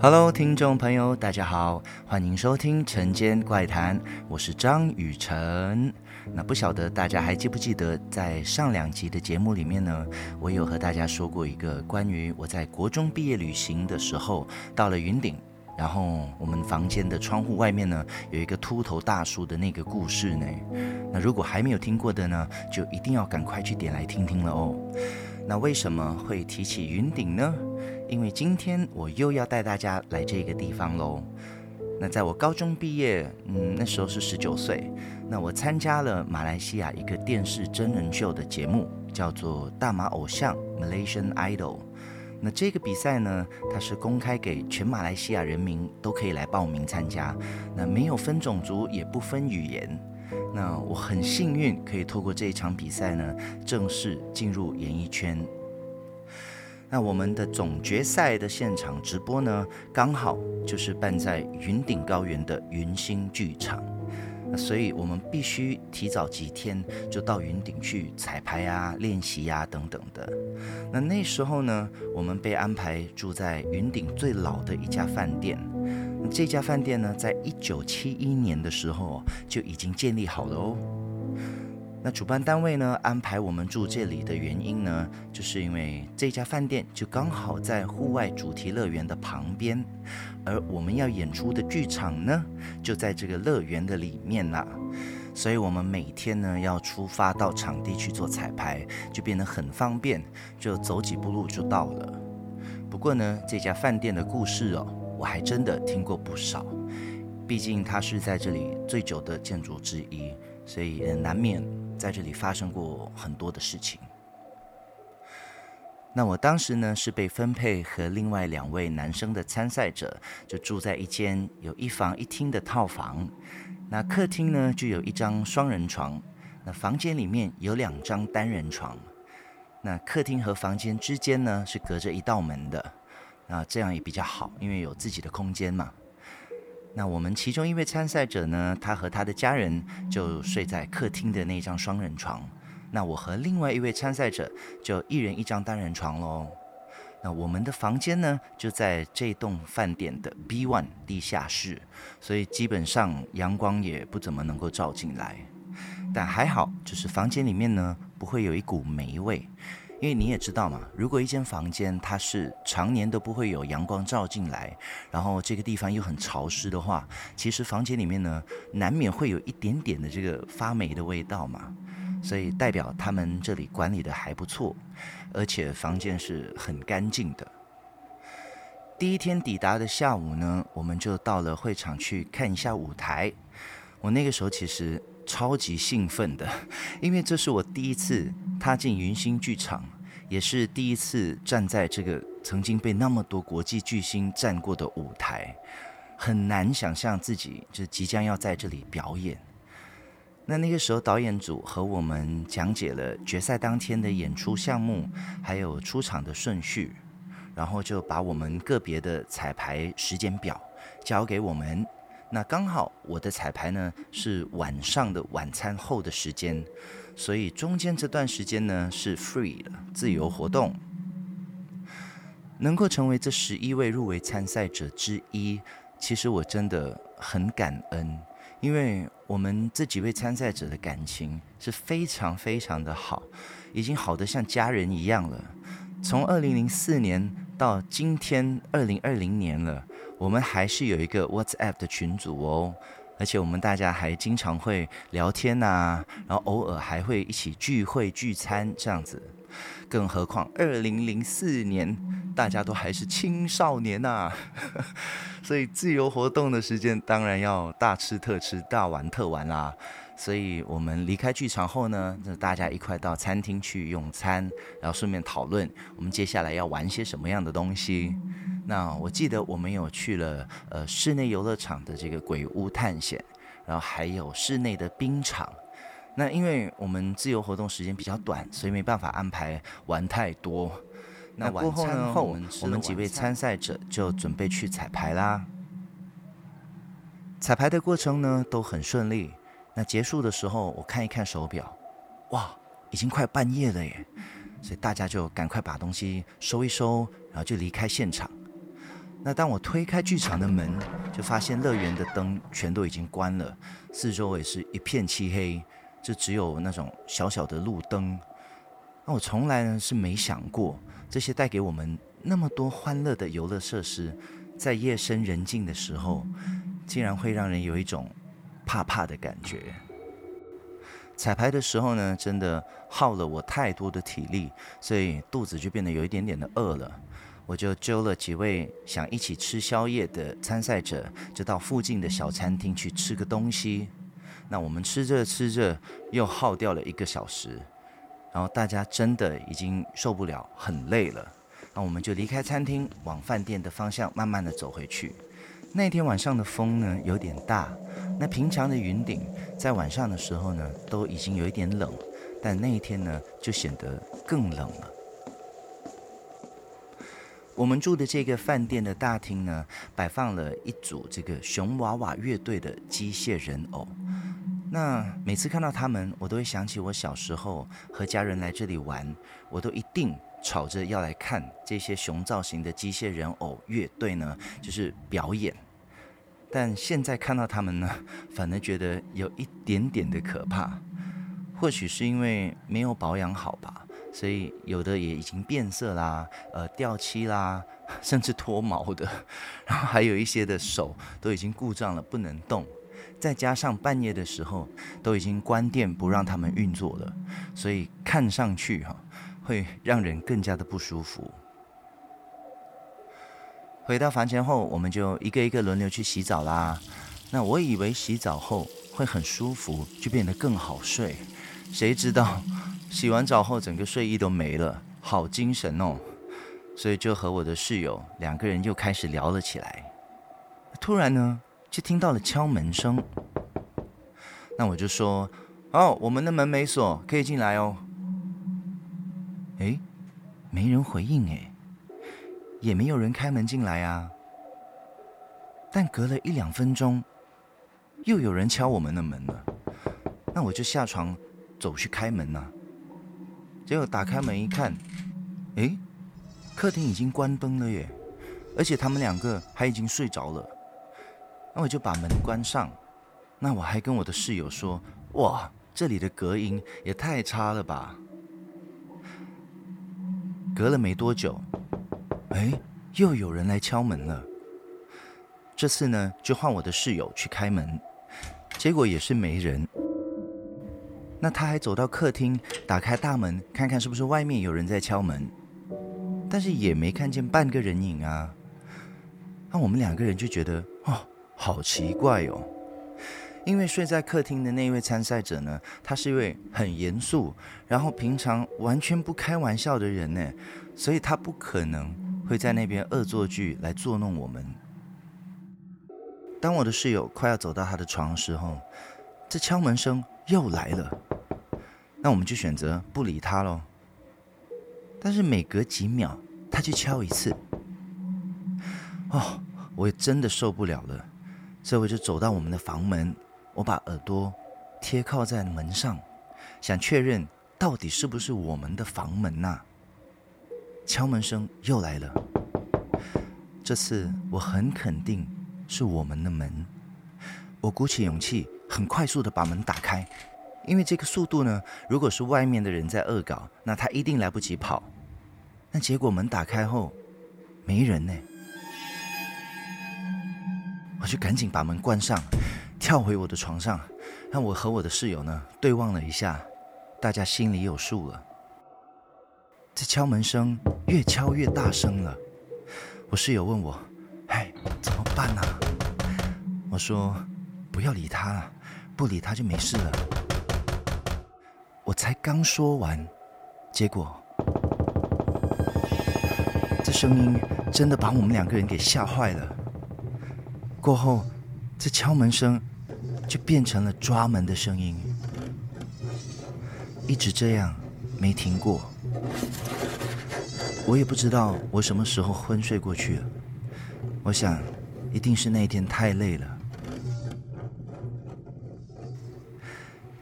Hello，听众朋友，大家好，欢迎收听《晨间怪谈》，我是张雨晨。那不晓得大家还记不记得，在上两集的节目里面呢，我有和大家说过一个关于我在国中毕业旅行的时候，到了云顶，然后我们房间的窗户外面呢，有一个秃头大叔的那个故事呢。那如果还没有听过的呢，就一定要赶快去点来听听了哦。那为什么会提起云顶呢？因为今天我又要带大家来这个地方喽。那在我高中毕业，嗯，那时候是十九岁。那我参加了马来西亚一个电视真人秀的节目，叫做《大马偶像》（Malaysian Idol）。那这个比赛呢，它是公开给全马来西亚人民都可以来报名参加。那没有分种族，也不分语言。那我很幸运，可以透过这一场比赛呢，正式进入演艺圈。那我们的总决赛的现场直播呢，刚好就是办在云顶高原的云星剧场，那所以我们必须提早几天就到云顶去彩排啊、练习啊等等的。那那时候呢，我们被安排住在云顶最老的一家饭店。那这家饭店呢，在一九七一年的时候就已经建立好了哦。那主办单位呢，安排我们住这里的原因呢，就是因为这家饭店就刚好在户外主题乐园的旁边，而我们要演出的剧场呢，就在这个乐园的里面啦。所以我们每天呢要出发到场地去做彩排，就变得很方便，就走几步路就到了。不过呢，这家饭店的故事哦，我还真的听过不少，毕竟它是在这里最久的建筑之一，所以也难免。在这里发生过很多的事情。那我当时呢是被分配和另外两位男生的参赛者，就住在一间有一房一厅的套房。那客厅呢就有一张双人床，那房间里面有两张单人床。那客厅和房间之间呢是隔着一道门的，那这样也比较好，因为有自己的空间嘛。那我们其中一位参赛者呢，他和他的家人就睡在客厅的那张双人床。那我和另外一位参赛者就一人一张单人床喽。那我们的房间呢，就在这栋饭店的 B1 地下室，所以基本上阳光也不怎么能够照进来。但还好，就是房间里面呢，不会有一股霉味。因为你也知道嘛，如果一间房间它是常年都不会有阳光照进来，然后这个地方又很潮湿的话，其实房间里面呢，难免会有一点点的这个发霉的味道嘛。所以代表他们这里管理的还不错，而且房间是很干净的。第一天抵达的下午呢，我们就到了会场去看一下舞台。我那个时候其实超级兴奋的，因为这是我第一次踏进云星剧场，也是第一次站在这个曾经被那么多国际巨星站过的舞台，很难想象自己就即将要在这里表演。那那个时候，导演组和我们讲解了决赛当天的演出项目，还有出场的顺序，然后就把我们个别的彩排时间表交给我们。那刚好我的彩排呢是晚上的晚餐后的时间，所以中间这段时间呢是 free 的自由活动。能够成为这十一位入围参赛者之一，其实我真的很感恩，因为我们这几位参赛者的感情是非常非常的好，已经好得像家人一样了。从二零零四年到今天二零二零年了。我们还是有一个 WhatsApp 的群组哦，而且我们大家还经常会聊天呐、啊，然后偶尔还会一起聚会聚餐这样子。更何况二零零四年大家都还是青少年呐、啊，所以自由活动的时间当然要大吃特吃、大玩特玩啦。所以我们离开剧场后呢，那大家一块到餐厅去用餐，然后顺便讨论我们接下来要玩些什么样的东西。那我记得我们有去了呃室内游乐场的这个鬼屋探险，然后还有室内的冰场。那因为我们自由活动时间比较短，所以没办法安排玩太多。那晚餐后，我们几位参赛者就准备去彩排啦。彩排的过程呢都很顺利。那结束的时候，我看一看手表，哇，已经快半夜了耶！所以大家就赶快把东西收一收，然后就离开现场。那当我推开剧场的门，就发现乐园的灯全都已经关了，四周也是一片漆黑，就只有那种小小的路灯。那我从来呢是没想过，这些带给我们那么多欢乐的游乐设施，在夜深人静的时候，竟然会让人有一种怕怕的感觉。彩排的时候呢，真的耗了我太多的体力，所以肚子就变得有一点点的饿了。我就揪了几位想一起吃宵夜的参赛者，就到附近的小餐厅去吃个东西。那我们吃着吃着，又耗掉了一个小时，然后大家真的已经受不了，很累了。那我们就离开餐厅，往饭店的方向慢慢的走回去。那天晚上的风呢，有点大，那平常的云顶在晚上的时候呢，都已经有一点冷，但那一天呢，就显得更冷了。我们住的这个饭店的大厅呢，摆放了一组这个熊娃娃乐队的机械人偶。那每次看到他们，我都会想起我小时候和家人来这里玩，我都一定吵着要来看这些熊造型的机械人偶乐队呢，就是表演。但现在看到他们呢，反而觉得有一点点的可怕。或许是因为没有保养好吧。所以有的也已经变色啦，呃，掉漆啦，甚至脱毛的，然后还有一些的手都已经故障了，不能动。再加上半夜的时候都已经关店不让他们运作了，所以看上去哈会让人更加的不舒服。回到房间后，我们就一个一个轮流去洗澡啦。那我以为洗澡后会很舒服，就变得更好睡，谁知道？洗完澡后，整个睡意都没了，好精神哦，所以就和我的室友两个人又开始聊了起来。突然呢，就听到了敲门声，那我就说：“哦，我们的门没锁，可以进来哦。”诶，没人回应诶，也没有人开门进来啊。但隔了一两分钟，又有人敲我们的门了，那我就下床走去开门呐。结果打开门一看，诶，客厅已经关灯了耶，而且他们两个还已经睡着了。那我就把门关上。那我还跟我的室友说：“哇，这里的隔音也太差了吧！”隔了没多久，诶，又有人来敲门了。这次呢，就换我的室友去开门，结果也是没人。那他还走到客厅，打开大门，看看是不是外面有人在敲门，但是也没看见半个人影啊。那我们两个人就觉得哦，好奇怪哦。因为睡在客厅的那位参赛者呢，他是一位很严肃，然后平常完全不开玩笑的人呢，所以他不可能会在那边恶作剧来捉弄我们。当我的室友快要走到他的床的时候，这敲门声又来了。那我们就选择不理他喽。但是每隔几秒，他就敲一次。哦，我也真的受不了了，所以我就走到我们的房门，我把耳朵贴靠在门上，想确认到底是不是我们的房门呐。敲门声又来了，这次我很肯定是我们的门。我鼓起勇气，很快速的把门打开。因为这个速度呢，如果是外面的人在恶搞，那他一定来不及跑。那结果门打开后，没人呢。我就赶紧把门关上，跳回我的床上。让我和我的室友呢对望了一下，大家心里有数了。这敲门声越敲越大声了。我室友问我：“哎，怎么办呢？”我说：“不要理他了，不理他就没事了。”我才刚说完，结果这声音真的把我们两个人给吓坏了。过后，这敲门声就变成了抓门的声音，一直这样没停过。我也不知道我什么时候昏睡过去了。我想，一定是那一天太累了。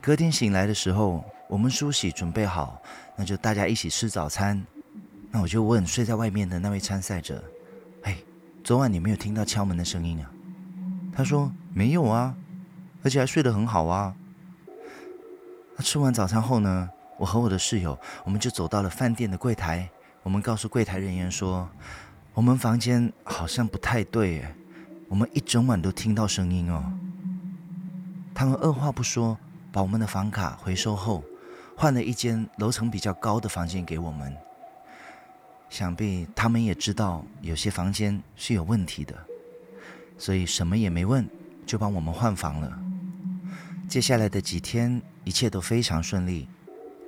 隔天醒来的时候。我们梳洗准备好，那就大家一起吃早餐。那我就问睡在外面的那位参赛者：“哎，昨晚你没有听到敲门的声音啊？”他说：“没有啊，而且还睡得很好啊。”那吃完早餐后呢，我和我的室友，我们就走到了饭店的柜台。我们告诉柜台人员说：“我们房间好像不太对，我们一整晚都听到声音哦。”他们二话不说，把我们的房卡回收后，换了一间楼层比较高的房间给我们。想必他们也知道有些房间是有问题的，所以什么也没问，就帮我们换房了。接下来的几天，一切都非常顺利，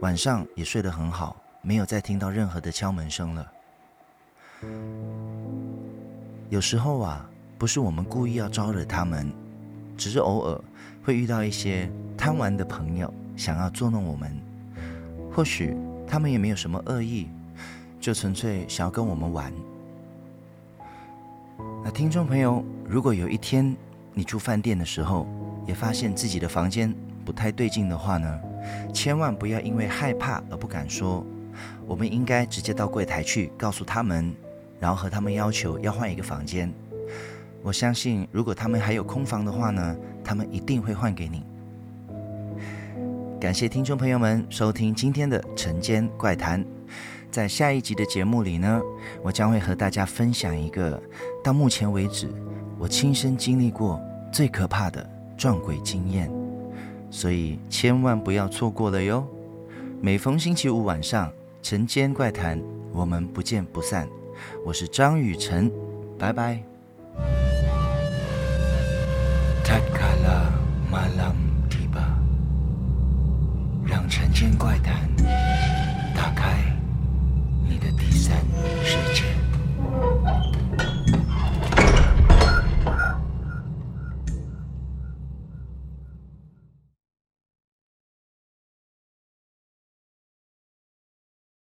晚上也睡得很好，没有再听到任何的敲门声了。有时候啊，不是我们故意要招惹他们，只是偶尔会遇到一些贪玩的朋友，想要捉弄我们。或许他们也没有什么恶意。就纯粹想要跟我们玩。那听众朋友，如果有一天你住饭店的时候，也发现自己的房间不太对劲的话呢，千万不要因为害怕而不敢说。我们应该直接到柜台去告诉他们，然后和他们要求要换一个房间。我相信，如果他们还有空房的话呢，他们一定会换给你。感谢听众朋友们收听今天的晨间怪谈。在下一集的节目里呢，我将会和大家分享一个到目前为止我亲身经历过最可怕的撞鬼经验，所以千万不要错过了哟！每逢星期五晚上，晨间怪谈，我们不见不散。我是张雨晨，拜拜。